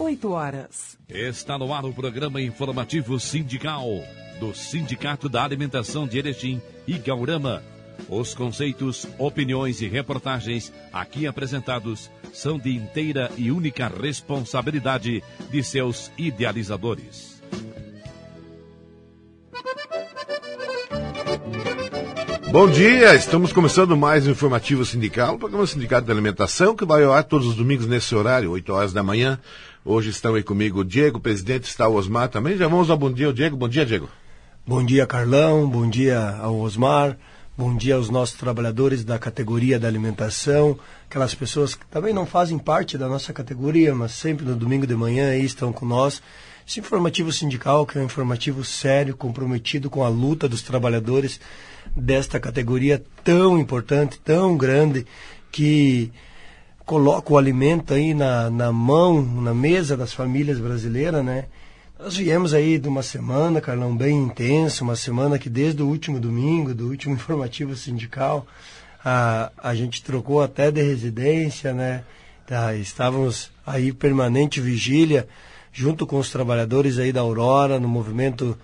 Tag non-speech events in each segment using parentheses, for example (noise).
8 horas. Está no ar o programa informativo sindical do Sindicato da Alimentação de Erechim e Gaurama. Os conceitos, opiniões e reportagens aqui apresentados são de inteira e única responsabilidade de seus idealizadores. Bom dia, estamos começando mais um informativo sindical, o programa Sindicato da Alimentação, que vai ao ar todos os domingos nesse horário, 8 horas da manhã. Hoje estão aí comigo o Diego, o presidente, está o Osmar também. Já vamos ao bom dia, o Diego. Bom dia, Diego. Bom dia, Carlão. Bom dia ao Osmar. Bom dia aos nossos trabalhadores da categoria da alimentação, aquelas pessoas que também não fazem parte da nossa categoria, mas sempre no domingo de manhã aí estão com nós. Esse informativo sindical, que é um informativo sério, comprometido com a luta dos trabalhadores desta categoria tão importante, tão grande, que coloca o alimento aí na, na mão, na mesa das famílias brasileiras, né? Nós viemos aí de uma semana, Carlão, bem intensa, uma semana que desde o último domingo, do último (laughs) informativo sindical, a, a gente trocou até de residência, né? Tá, estávamos aí permanente vigília, junto com os trabalhadores aí da Aurora, no movimento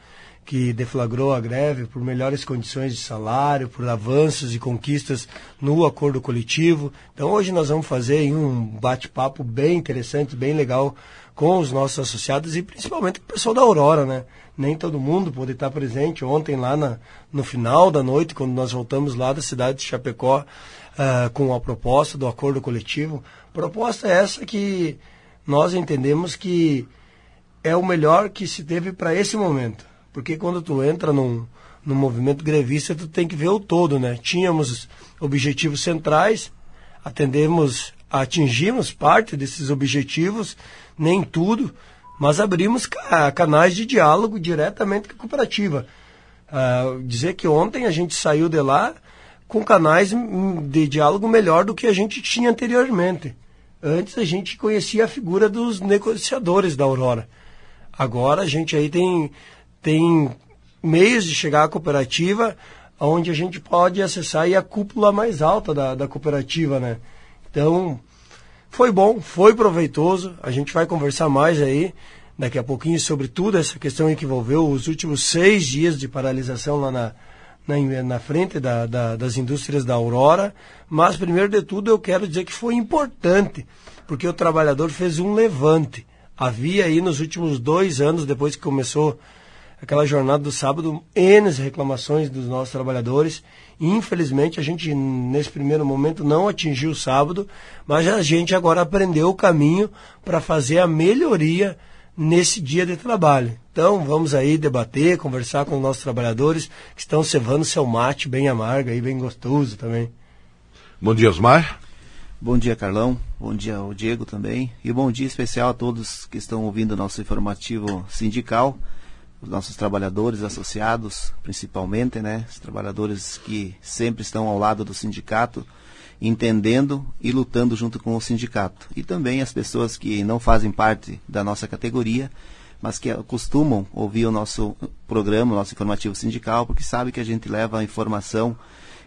que deflagrou a greve por melhores condições de salário, por avanços e conquistas no acordo coletivo. Então hoje nós vamos fazer um bate-papo bem interessante, bem legal com os nossos associados e principalmente com o pessoal da Aurora, né? Nem todo mundo pôde estar presente ontem lá na, no final da noite, quando nós voltamos lá da cidade de Chapecó uh, com a proposta do acordo coletivo. Proposta essa que nós entendemos que é o melhor que se teve para esse momento porque quando tu entra num, num movimento grevista, tu tem que ver o todo, né? Tínhamos objetivos centrais, atendemos, atingimos parte desses objetivos, nem tudo, mas abrimos canais de diálogo diretamente com a cooperativa. Uh, dizer que ontem a gente saiu de lá com canais de diálogo melhor do que a gente tinha anteriormente. Antes a gente conhecia a figura dos negociadores da Aurora. Agora a gente aí tem tem meios de chegar à cooperativa onde a gente pode acessar a cúpula mais alta da, da cooperativa, né? Então, foi bom, foi proveitoso. A gente vai conversar mais aí daqui a pouquinho sobre tudo essa questão que envolveu os últimos seis dias de paralisação lá na, na, na frente da, da, das indústrias da Aurora. Mas, primeiro de tudo, eu quero dizer que foi importante, porque o trabalhador fez um levante. Havia aí nos últimos dois anos, depois que começou aquela jornada do sábado, N reclamações dos nossos trabalhadores. Infelizmente, a gente, nesse primeiro momento, não atingiu o sábado, mas a gente agora aprendeu o caminho para fazer a melhoria nesse dia de trabalho. Então, vamos aí debater, conversar com os nossos trabalhadores que estão cevando seu mate bem amargo e bem gostoso também. Bom dia, Osmar. Bom dia, Carlão. Bom dia ao Diego também. E bom dia especial a todos que estão ouvindo o nosso informativo sindical os nossos trabalhadores associados, principalmente, né? Os trabalhadores que sempre estão ao lado do sindicato, entendendo e lutando junto com o sindicato. E também as pessoas que não fazem parte da nossa categoria, mas que costumam ouvir o nosso programa, o nosso informativo sindical, porque sabe que a gente leva informação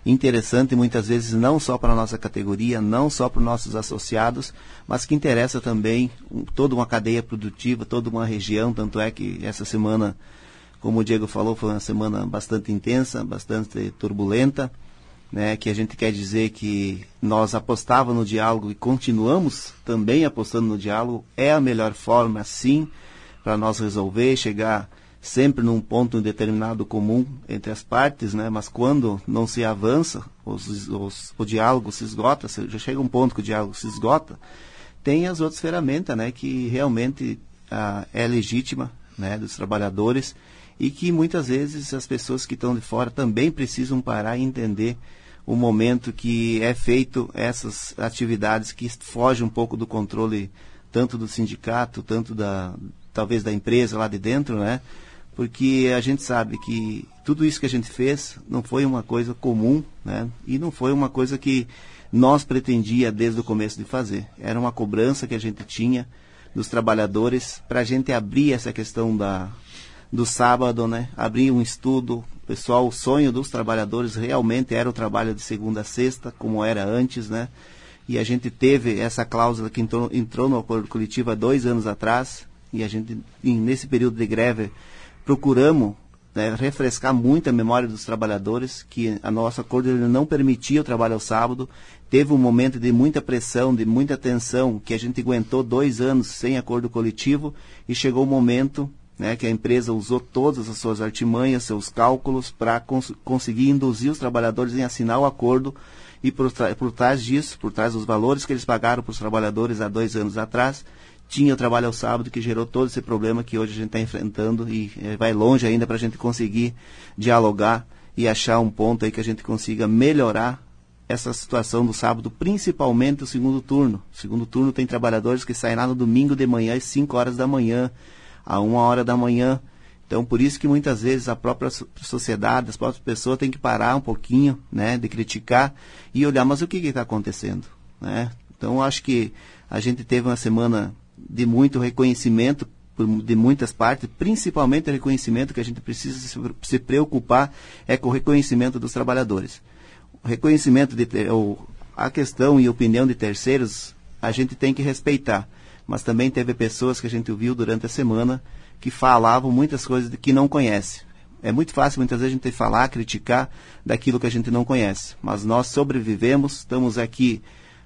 interessante muitas vezes não só para a nossa categoria, não só para os nossos associados, mas que interessa também toda uma cadeia produtiva, toda uma região. Tanto é que essa semana, como o Diego falou, foi uma semana bastante intensa, bastante turbulenta. Né, que a gente quer dizer que nós apostávamos no diálogo e continuamos também apostando no diálogo, é a melhor forma, sim, para nós resolver, chegar sempre num ponto determinado comum entre as partes, né? mas quando não se avança, os, os, o diálogo se esgota, já chega um ponto que o diálogo se esgota, tem as outras ferramentas né? que realmente ah, é legítima né? dos trabalhadores e que muitas vezes as pessoas que estão de fora também precisam parar e entender o momento que é feito essas atividades que fogem um pouco do controle tanto do sindicato, tanto da talvez da empresa lá de dentro, né? porque a gente sabe que tudo isso que a gente fez não foi uma coisa comum, né? E não foi uma coisa que nós pretendia desde o começo de fazer. Era uma cobrança que a gente tinha dos trabalhadores para a gente abrir essa questão da do sábado, né? Abrir um estudo. Pessoal, o sonho dos trabalhadores realmente era o trabalho de segunda a sexta, como era antes, né? e a gente teve essa cláusula que entrou, entrou no acordo coletivo há dois anos atrás, e a gente, nesse período de greve, procuramos né, refrescar muito a memória dos trabalhadores, que a nosso acordo não permitia o trabalho ao sábado. Teve um momento de muita pressão, de muita tensão, que a gente aguentou dois anos sem acordo coletivo, e chegou o momento né, que a empresa usou todas as suas artimanhas, seus cálculos, para cons conseguir induzir os trabalhadores em assinar o acordo e por, por trás disso, por trás dos valores que eles pagaram para os trabalhadores há dois anos atrás, tinha o trabalho ao sábado que gerou todo esse problema que hoje a gente está enfrentando e é, vai longe ainda para a gente conseguir dialogar e achar um ponto aí que a gente consiga melhorar essa situação do sábado, principalmente o segundo turno. O segundo turno tem trabalhadores que saem lá no domingo de manhã às 5 horas da manhã, a 1 hora da manhã, então, por isso que muitas vezes a própria sociedade, as próprias pessoas têm que parar um pouquinho, né, de criticar e olhar, mas o que está acontecendo, né? Então, acho que a gente teve uma semana de muito reconhecimento de muitas partes, principalmente o reconhecimento que a gente precisa se preocupar é com o reconhecimento dos trabalhadores. O reconhecimento de ou a questão e opinião de terceiros a gente tem que respeitar, mas também teve pessoas que a gente ouviu durante a semana que falavam muitas coisas que não conhece. É muito fácil muitas vezes a gente falar, criticar daquilo que a gente não conhece. Mas nós sobrevivemos, estamos aqui,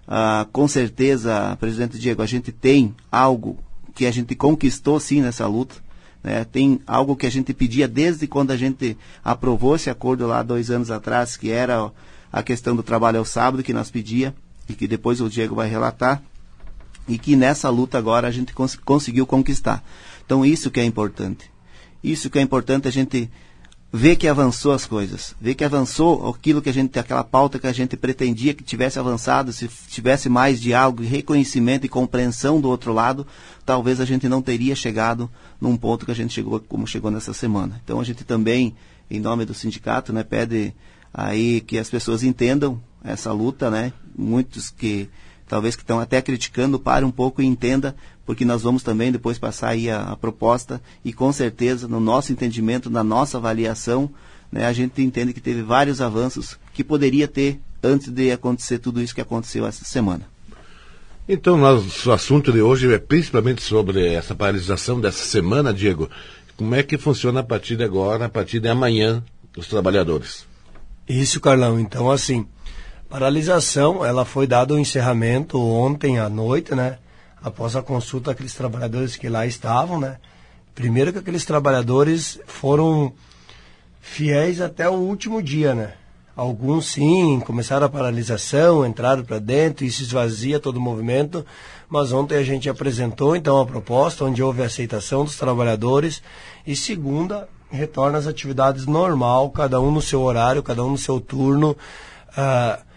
ah, com certeza, presidente Diego, a gente tem algo que a gente conquistou sim nessa luta. Né? Tem algo que a gente pedia desde quando a gente aprovou esse acordo lá dois anos atrás, que era a questão do trabalho ao sábado, que nós pedia, e que depois o Diego vai relatar, e que nessa luta agora a gente cons conseguiu conquistar. Então isso que é importante. Isso que é importante a gente ver que avançou as coisas, ver que avançou aquilo que a gente, aquela pauta que a gente pretendia que tivesse avançado, se tivesse mais diálogo, reconhecimento e compreensão do outro lado, talvez a gente não teria chegado num ponto que a gente chegou como chegou nessa semana. Então a gente também, em nome do sindicato, né, pede aí que as pessoas entendam essa luta, né? Muitos que talvez que estão até criticando, pare um pouco e entenda, porque nós vamos também depois passar aí a, a proposta e com certeza, no nosso entendimento, na nossa avaliação, né, a gente entende que teve vários avanços que poderia ter antes de acontecer tudo isso que aconteceu essa semana. Então, nosso assunto de hoje é principalmente sobre essa paralisação dessa semana, Diego. Como é que funciona a partir de agora, a partir de amanhã, os trabalhadores? Isso, Carlão. Então, assim, Paralisação, ela foi dado o encerramento ontem à noite, né? Após a consulta aqueles trabalhadores que lá estavam, né? Primeiro que aqueles trabalhadores foram fiéis até o último dia, né? Alguns sim, começaram a paralisação, entraram para dentro e se esvazia todo o movimento, mas ontem a gente apresentou então a proposta onde houve aceitação dos trabalhadores e segunda retorna às atividades normal, cada um no seu horário, cada um no seu turno. Uh,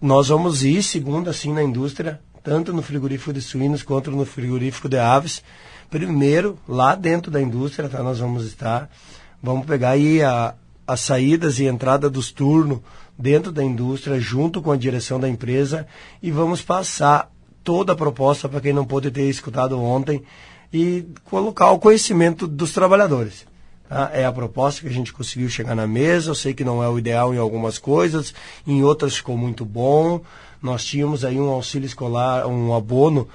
nós vamos ir, segundo assim, na indústria, tanto no frigorífico de suínos quanto no frigorífico de aves. Primeiro, lá dentro da indústria, tá, nós vamos estar. Vamos pegar aí a, as saídas e entrada dos turnos dentro da indústria, junto com a direção da empresa, e vamos passar toda a proposta para quem não pôde ter escutado ontem e colocar o conhecimento dos trabalhadores. Tá? É a proposta que a gente conseguiu chegar na mesa. Eu sei que não é o ideal em algumas coisas, em outras ficou muito bom. Nós tínhamos aí um auxílio escolar, um abono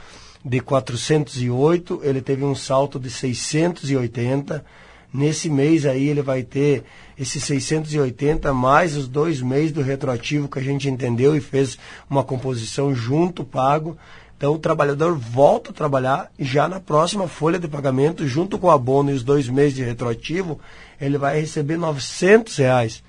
de 408, ele teve um salto de 680. Nesse mês aí ele vai ter esses 680 mais os dois meses do retroativo que a gente entendeu e fez uma composição junto pago. Então o trabalhador volta a trabalhar e já na próxima folha de pagamento, junto com o abono e os dois meses de retroativo, ele vai receber 900 reais.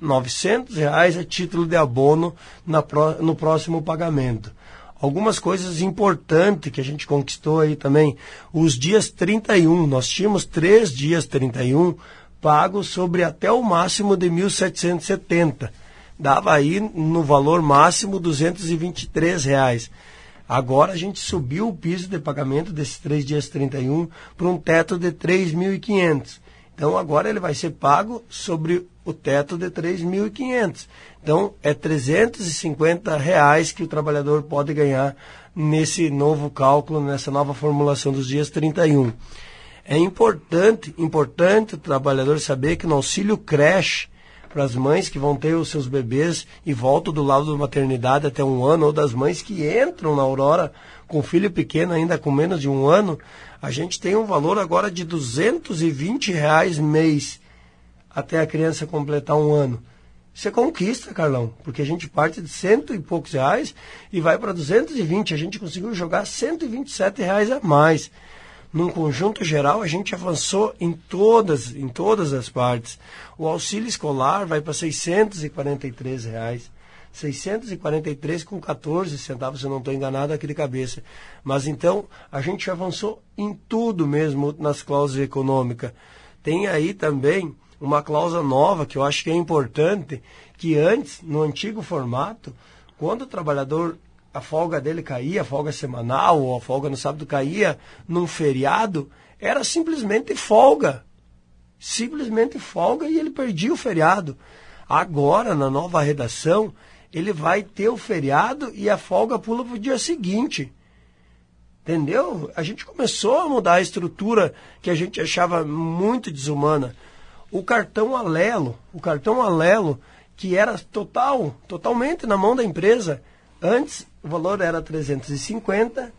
900 reais a título de abono na, no próximo pagamento. Algumas coisas importantes que a gente conquistou aí também. Os dias 31, nós tínhamos três dias 31 pagos sobre até o máximo de 1.770. Dava aí no valor máximo 223 reais. Agora a gente subiu o piso de pagamento desses três dias 31 para um teto de 3.500. Então agora ele vai ser pago sobre o teto de 3.500. Então é 350 reais que o trabalhador pode ganhar nesse novo cálculo, nessa nova formulação dos dias 31. É importante, importante o trabalhador saber que no auxílio creche para as mães que vão ter os seus bebês e voltam do lado da maternidade até um ano, ou das mães que entram na Aurora com filho pequeno ainda com menos de um ano, a gente tem um valor agora de 220 reais mês até a criança completar um ano. É conquista, Carlão, porque a gente parte de cento e poucos reais e vai para 220. A gente conseguiu jogar 127 reais a mais. Num conjunto geral, a gente avançou em todas, em todas as partes. O auxílio escolar vai para 643 reais. 643 com 14 centavos, se eu não estou enganado aqui de cabeça. Mas então, a gente avançou em tudo mesmo nas cláusulas econômicas. Tem aí também uma cláusula nova que eu acho que é importante, que antes, no antigo formato, quando o trabalhador, a folga dele caía, a folga semanal ou a folga no sábado caía num feriado, era simplesmente folga. Simplesmente folga e ele perdia o feriado. Agora, na nova redação, ele vai ter o feriado e a folga pula para o dia seguinte. Entendeu? A gente começou a mudar a estrutura que a gente achava muito desumana o cartão Alelo, o cartão Alelo, que era total, totalmente na mão da empresa. Antes o valor era 350,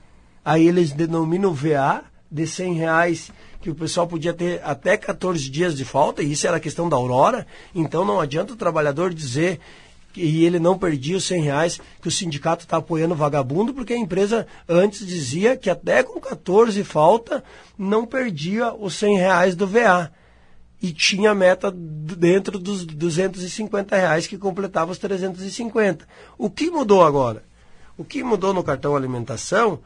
aí eles denominam VA de 100 reais, que o pessoal podia ter até 14 dias de falta, e isso era a questão da Aurora, então não adianta o trabalhador dizer que ele não perdia os 100 reais, que o sindicato está apoiando o vagabundo, porque a empresa antes dizia que até com 14 falta não perdia os 100 reais do VA e tinha meta dentro dos 250 reais que completava os 350. O que mudou agora? O que mudou no cartão alimentação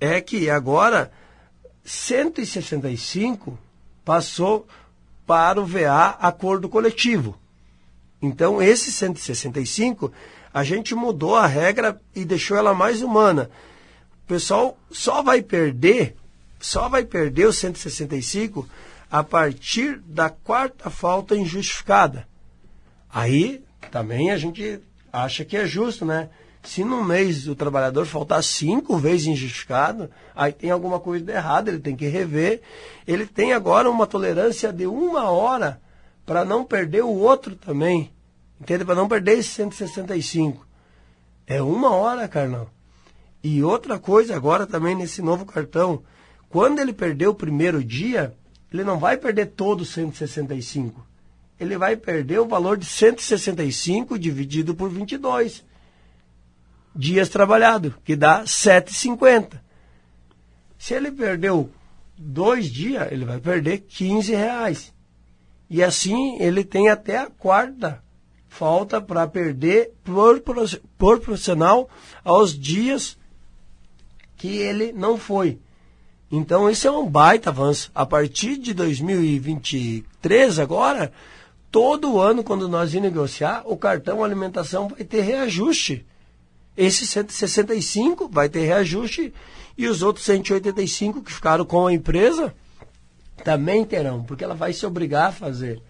é que agora 165 passou para o VA acordo coletivo. Então, esse 165, a gente mudou a regra e deixou ela mais humana. O pessoal só vai perder, só vai perder o 165 a partir da quarta falta injustificada. Aí também a gente acha que é justo, né? Se no mês o trabalhador faltar cinco vezes injustificado, aí tem alguma coisa de errado, ele tem que rever. Ele tem agora uma tolerância de uma hora para não perder o outro também. Entende? Para não perder esse 165. É uma hora, Carlão. E outra coisa agora também nesse novo cartão. Quando ele perdeu o primeiro dia, ele não vai perder todo os 165. Ele vai perder o valor de 165 dividido por 22 dias trabalhados, que dá 7,50. Se ele perdeu dois dias, ele vai perder 15 reais. E assim ele tem até a quarta falta para perder por, por profissional aos dias que ele não foi. Então, isso é um baita avanço. A partir de 2023, agora, todo ano, quando nós ir negociar, o cartão alimentação vai ter reajuste. Esse 165 vai ter reajuste e os outros 185 que ficaram com a empresa também terão, porque ela vai se obrigar a fazer.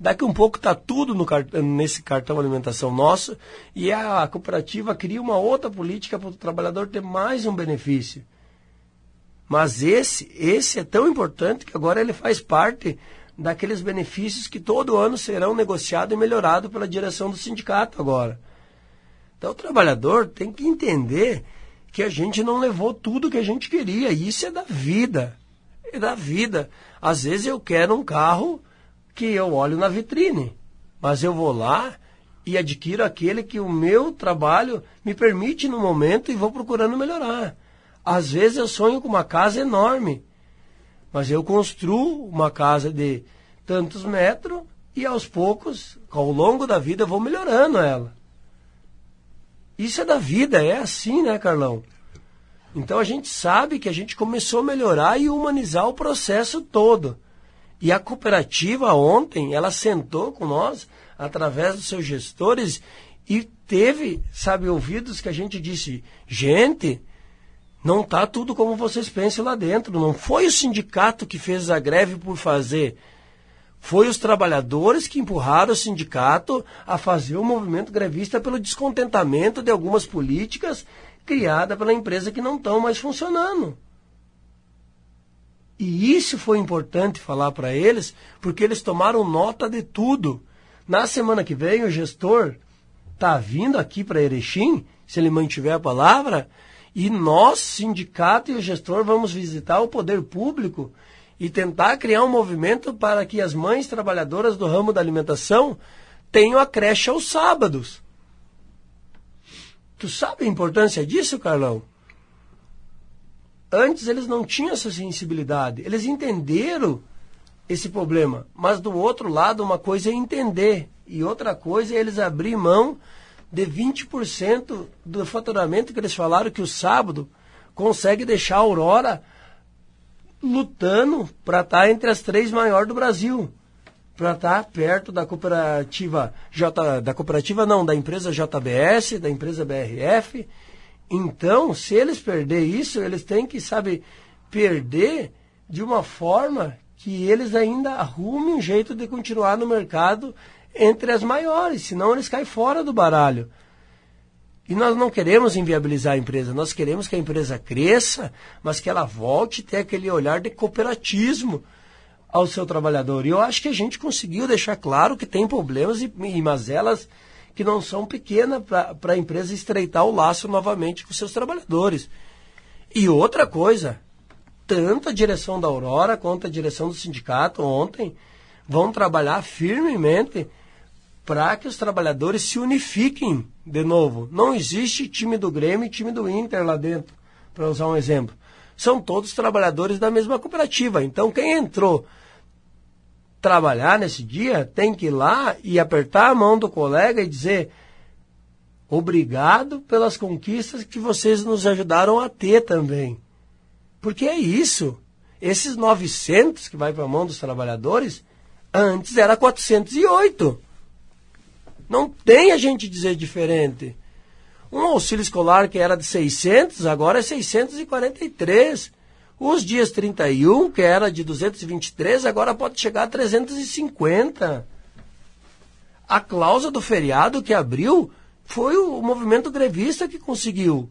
Daqui um pouco está tudo no nesse cartão alimentação nosso e a cooperativa cria uma outra política para o trabalhador ter mais um benefício. Mas esse, esse é tão importante que agora ele faz parte daqueles benefícios que todo ano serão negociados e melhorados pela direção do sindicato agora. Então o trabalhador tem que entender que a gente não levou tudo que a gente queria. Isso é da vida. É da vida. Às vezes eu quero um carro que eu olho na vitrine, mas eu vou lá e adquiro aquele que o meu trabalho me permite no momento e vou procurando melhorar. Às vezes eu sonho com uma casa enorme, mas eu construo uma casa de tantos metros e aos poucos, ao longo da vida, eu vou melhorando ela. Isso é da vida, é assim, né, Carlão? Então a gente sabe que a gente começou a melhorar e humanizar o processo todo. E a cooperativa ontem, ela sentou com nós, através dos seus gestores, e teve, sabe, ouvidos que a gente disse, gente, não está tudo como vocês pensam lá dentro. Não foi o sindicato que fez a greve por fazer. Foi os trabalhadores que empurraram o sindicato a fazer o movimento grevista pelo descontentamento de algumas políticas criadas pela empresa que não estão mais funcionando. E isso foi importante falar para eles, porque eles tomaram nota de tudo. Na semana que vem, o gestor está vindo aqui para Erechim, se ele mantiver a palavra, e nós, sindicato e o gestor, vamos visitar o poder público e tentar criar um movimento para que as mães trabalhadoras do ramo da alimentação tenham a creche aos sábados. Tu sabe a importância disso, Carlão? Antes eles não tinham essa sensibilidade. Eles entenderam esse problema. Mas do outro lado, uma coisa é entender e outra coisa é eles abrir mão de 20% do faturamento que eles falaram que o sábado consegue deixar a Aurora lutando para estar tá entre as três maiores do Brasil, para estar tá perto da cooperativa J, da cooperativa não, da empresa JBS, da empresa BRF. Então, se eles perder isso, eles têm que, sabe, perder de uma forma que eles ainda arrumem um jeito de continuar no mercado entre as maiores, senão eles caem fora do baralho. E nós não queremos inviabilizar a empresa, nós queremos que a empresa cresça, mas que ela volte a ter aquele olhar de cooperatismo ao seu trabalhador. E eu acho que a gente conseguiu deixar claro que tem problemas e, e mazelas que não são pequenas para a empresa estreitar o laço novamente com seus trabalhadores. E outra coisa, tanto a direção da Aurora quanto a direção do sindicato ontem vão trabalhar firmemente para que os trabalhadores se unifiquem de novo. Não existe time do Grêmio e time do Inter lá dentro, para usar um exemplo. São todos trabalhadores da mesma cooperativa. Então, quem entrou trabalhar nesse dia tem que ir lá e apertar a mão do colega e dizer obrigado pelas conquistas que vocês nos ajudaram a ter também. Porque é isso. Esses 900 que vai para a mão dos trabalhadores, antes era 408. Não tem a gente dizer diferente. Um auxílio escolar que era de 600, agora é 643. Os dias 31, que era de 223, agora pode chegar a 350. A cláusula do feriado que abriu foi o movimento grevista que conseguiu.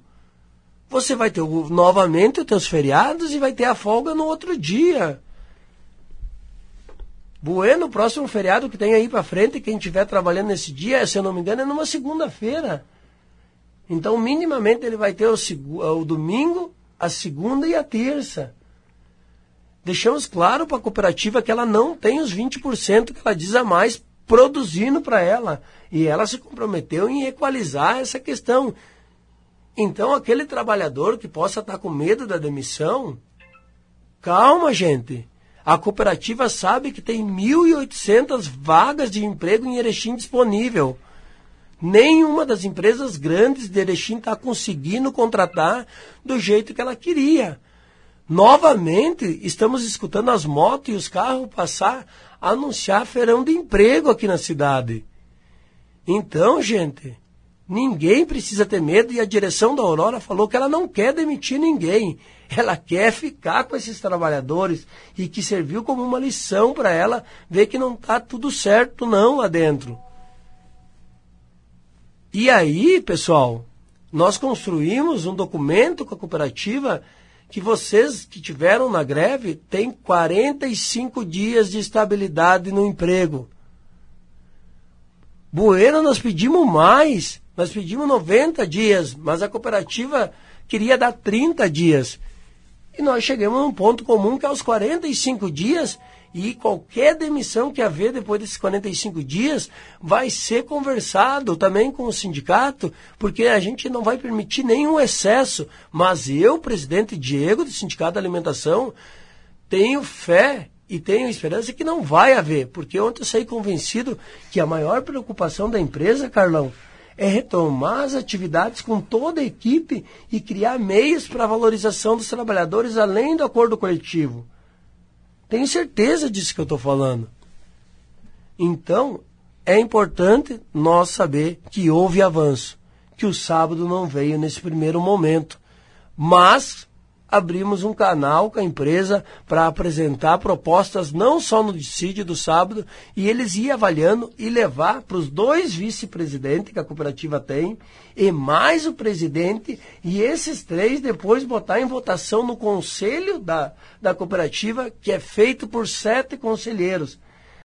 Você vai ter novamente os teus feriados e vai ter a folga no outro dia. Bueno, próximo feriado que tem aí para frente, quem estiver trabalhando nesse dia, se eu não me engano, é numa segunda-feira. Então, minimamente, ele vai ter o, o domingo, a segunda e a terça. Deixamos claro para a cooperativa que ela não tem os 20% que ela diz a mais produzindo para ela. E ela se comprometeu em equalizar essa questão. Então, aquele trabalhador que possa estar com medo da demissão, calma, gente. A cooperativa sabe que tem 1.800 vagas de emprego em Erechim disponível. Nenhuma das empresas grandes de Erechim está conseguindo contratar do jeito que ela queria. Novamente, estamos escutando as motos e os carros passar a anunciar feirão de emprego aqui na cidade. Então, gente, ninguém precisa ter medo e a direção da Aurora falou que ela não quer demitir ninguém. Ela quer ficar com esses trabalhadores e que serviu como uma lição para ela ver que não está tudo certo não lá dentro. E aí, pessoal, nós construímos um documento com a cooperativa que vocês que tiveram na greve têm 45 dias de estabilidade no emprego. Bueno, nós pedimos mais, nós pedimos 90 dias, mas a cooperativa queria dar 30 dias. E nós chegamos a um ponto comum que aos 45 dias, e qualquer demissão que haver depois desses 45 dias, vai ser conversado também com o sindicato, porque a gente não vai permitir nenhum excesso. Mas eu, presidente Diego do Sindicato da Alimentação, tenho fé e tenho esperança que não vai haver, porque ontem eu saí convencido que a maior preocupação da empresa, Carlão, é retomar as atividades com toda a equipe e criar meios para a valorização dos trabalhadores além do acordo coletivo. Tenho certeza disso que eu estou falando. Então, é importante nós saber que houve avanço, que o sábado não veio nesse primeiro momento. Mas abrimos um canal com a empresa para apresentar propostas não só no dissídio do sábado, e eles iam avaliando e levar para os dois vice-presidentes que a cooperativa tem, e mais o presidente, e esses três depois botar em votação no conselho da, da cooperativa, que é feito por sete conselheiros.